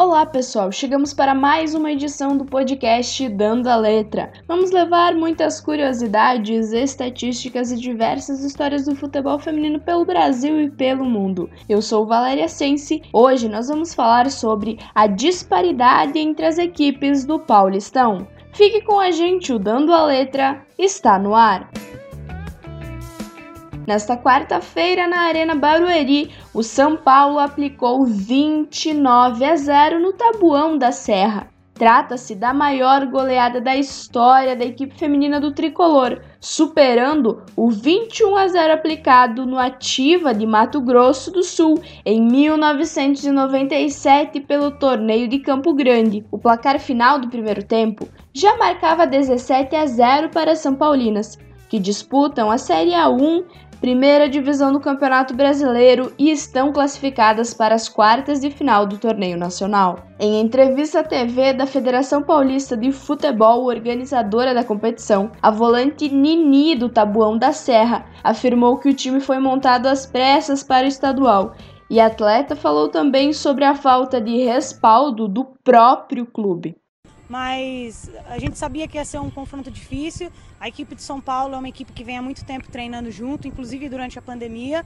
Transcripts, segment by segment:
Olá, pessoal! Chegamos para mais uma edição do podcast Dando a Letra. Vamos levar muitas curiosidades, estatísticas e diversas histórias do futebol feminino pelo Brasil e pelo mundo. Eu sou Valéria Sense. Hoje nós vamos falar sobre a disparidade entre as equipes do Paulistão. Fique com a gente, o Dando a Letra está no ar. Nesta quarta-feira, na Arena Barueri, o São Paulo aplicou 29 a 0 no Tabuão da Serra. Trata-se da maior goleada da história da equipe feminina do tricolor, superando o 21 a 0 aplicado no Ativa de Mato Grosso do Sul em 1997 pelo torneio de Campo Grande. O placar final do primeiro tempo já marcava 17 a 0 para as São Paulinas, que disputam a Série A1 primeira divisão do Campeonato Brasileiro e estão classificadas para as quartas de final do torneio nacional. Em entrevista à TV da Federação Paulista de Futebol, organizadora da competição, a volante Nini do Tabuão da Serra afirmou que o time foi montado às pressas para o estadual e a atleta falou também sobre a falta de respaldo do próprio clube mas a gente sabia que ia ser um confronto difícil. A equipe de São Paulo é uma equipe que vem há muito tempo treinando junto, inclusive durante a pandemia.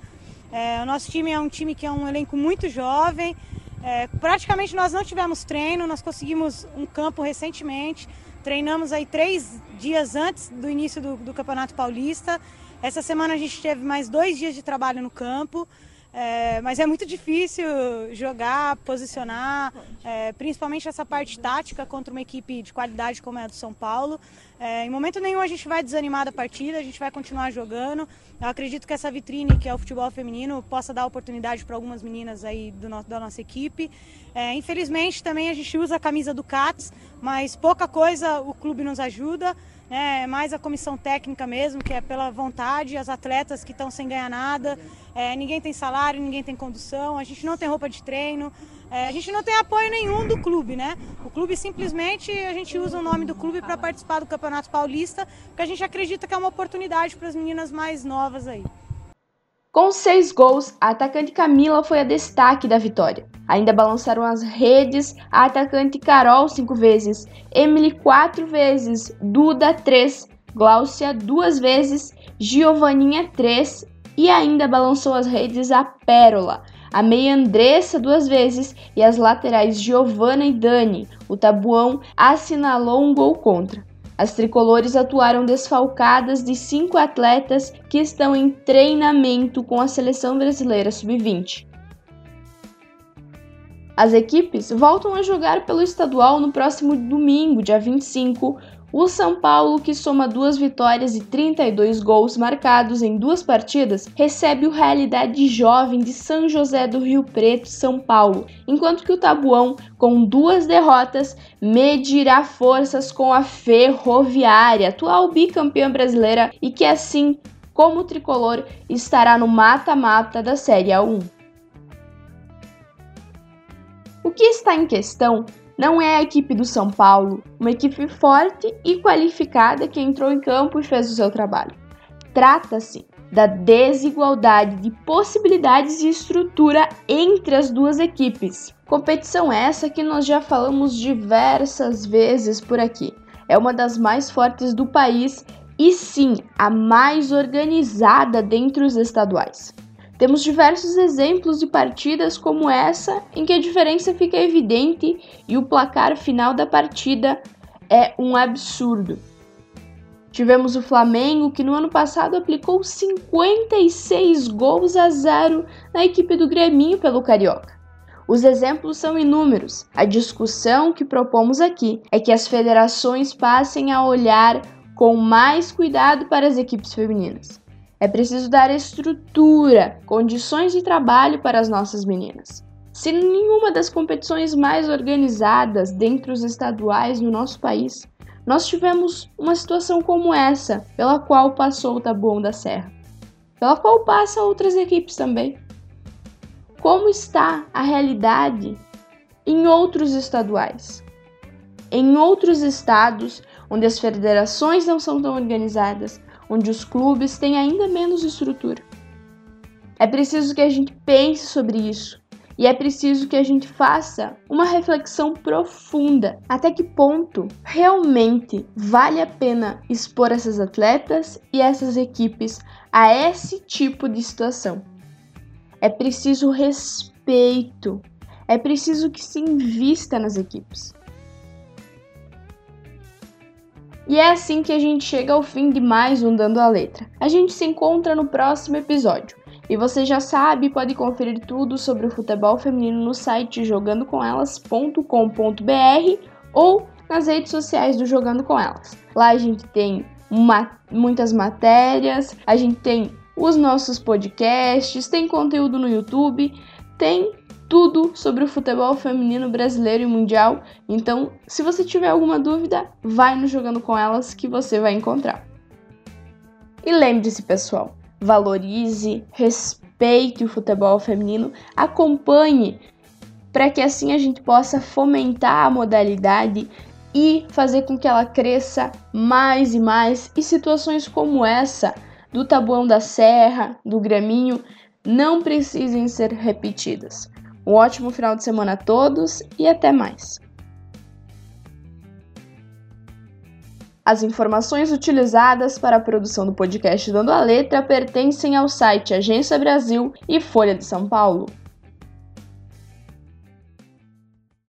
É, o nosso time é um time que é um elenco muito jovem. É, praticamente nós não tivemos treino, nós conseguimos um campo recentemente. Treinamos aí três dias antes do início do, do Campeonato Paulista. Essa semana a gente teve mais dois dias de trabalho no campo. É, mas é muito difícil jogar, posicionar, é, principalmente essa parte tática contra uma equipe de qualidade como é a do São Paulo. É, em momento nenhum a gente vai desanimar da partida, a gente vai continuar jogando. Eu acredito que essa vitrine, que é o futebol feminino, possa dar oportunidade para algumas meninas aí no, da nossa equipe. É, infelizmente também a gente usa a camisa do CATS, mas pouca coisa o clube nos ajuda É mais a comissão técnica mesmo, que é pela vontade, as atletas que estão sem ganhar nada, é, ninguém tem salário, ninguém tem condução, a gente não tem roupa de treino, é, a gente não tem apoio nenhum do clube, né? O clube simplesmente a gente usa o nome do clube para participar do Campeonato Paulista, porque a gente acredita que é uma oportunidade para as meninas mais novas aí. Com seis gols, a atacante Camila foi a destaque da vitória. Ainda balançaram as redes a atacante Carol cinco vezes, Emily quatro vezes, Duda três, Gláucia duas vezes, Giovaninha três e ainda balançou as redes a Pérola, a meia Andressa duas vezes e as laterais Giovana e Dani. O Tabuão assinalou um gol contra. As tricolores atuaram desfalcadas de cinco atletas que estão em treinamento com a seleção brasileira sub-20. As equipes voltam a jogar pelo estadual no próximo domingo, dia 25, o São Paulo, que soma duas vitórias e 32 gols marcados em duas partidas, recebe o Realidade Jovem de São José do Rio Preto, São Paulo, enquanto que o Tabuão, com duas derrotas, medirá forças com a Ferroviária, atual bicampeã brasileira e que assim como o tricolor estará no mata-mata da Série A1. O que está em questão não é a equipe do São Paulo, uma equipe forte e qualificada que entrou em campo e fez o seu trabalho. Trata-se da desigualdade de possibilidades e estrutura entre as duas equipes. Competição essa que nós já falamos diversas vezes por aqui. É uma das mais fortes do país e sim a mais organizada dentre os estaduais. Temos diversos exemplos de partidas como essa em que a diferença fica evidente e o placar final da partida é um absurdo. Tivemos o Flamengo que no ano passado aplicou 56 gols a zero na equipe do Grêmio pelo Carioca. Os exemplos são inúmeros. A discussão que propomos aqui é que as federações passem a olhar com mais cuidado para as equipes femininas. É preciso dar estrutura, condições de trabalho para as nossas meninas. Se nenhuma das competições mais organizadas dentre os estaduais no nosso país, nós tivemos uma situação como essa, pela qual passou o Tabuão da Serra, pela qual passam outras equipes também. Como está a realidade em outros estaduais? Em outros estados onde as federações não são tão organizadas, onde os clubes têm ainda menos estrutura. É preciso que a gente pense sobre isso E é preciso que a gente faça uma reflexão profunda. Até que ponto realmente vale a pena expor essas atletas e essas equipes a esse tipo de situação? É preciso respeito. É preciso que se invista nas equipes. E é assim que a gente chega ao fim de mais um Dando a Letra. A gente se encontra no próximo episódio. E você já sabe, pode conferir tudo sobre o futebol feminino no site jogandocomelas.com.br ou nas redes sociais do Jogando com Elas. Lá a gente tem uma, muitas matérias, a gente tem os nossos podcasts, tem conteúdo no YouTube, tem tudo sobre o futebol feminino brasileiro e mundial. Então, se você tiver alguma dúvida, vai no Jogando com Elas que você vai encontrar. E lembre-se, pessoal, valorize, respeite o futebol feminino, acompanhe para que assim a gente possa fomentar a modalidade e fazer com que ela cresça mais e mais e situações como essa do Tabuão da Serra, do Graminho, não precisem ser repetidas. Um ótimo final de semana a todos e até mais. As informações utilizadas para a produção do podcast Dando a Letra pertencem ao site Agência Brasil e Folha de São Paulo.